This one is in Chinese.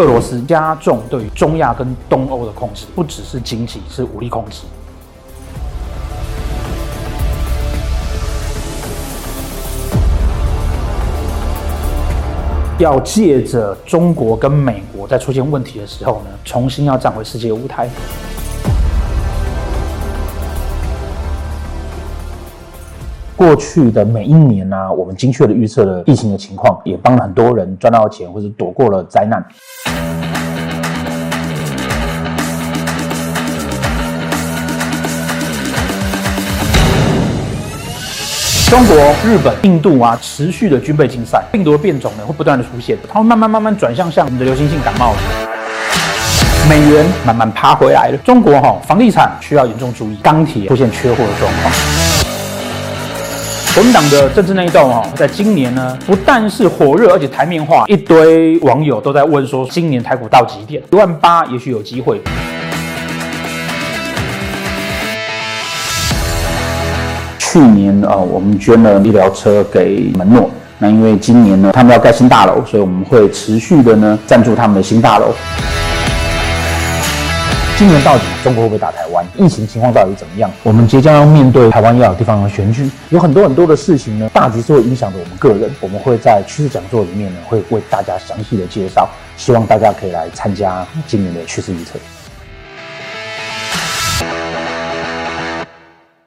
俄罗斯加重对中亚跟东欧的控制，不只是经济，是武力控制。要借着中国跟美国在出现问题的时候呢，重新要站回世界舞台。过去的每一年呢、我们精确的预测了疫情的情况，也帮了很多人赚到钱，或者躲过了灾难。中国、日本、印度啊，持续的军备竞赛，病毒的变种呢会不断的出现，它会慢慢慢慢转向像我们的流行性感冒。美元慢慢爬回来了，中国哈、房地产需要严重注意，钢铁出现缺货的状况。国民党的政治内斗哈，在今年呢不但是火热，而且台面化，一堆网友都在问说，今年台股到几点？一万八也许有机会。去年啊，我们捐了医疗车给门诺。那因为今年呢，他们要盖新大楼，所以我们会持续的呢赞助他们的新大楼。今年到底中国会不会打台湾？疫情情况到底怎么样？我们即将要面对台湾要有地方的选举，有很多很多的事情呢，大局是会影响着我们个人。我们会在趋势讲座里面呢，会为大家详细的介绍，希望大家可以来参加今年的趋势预测。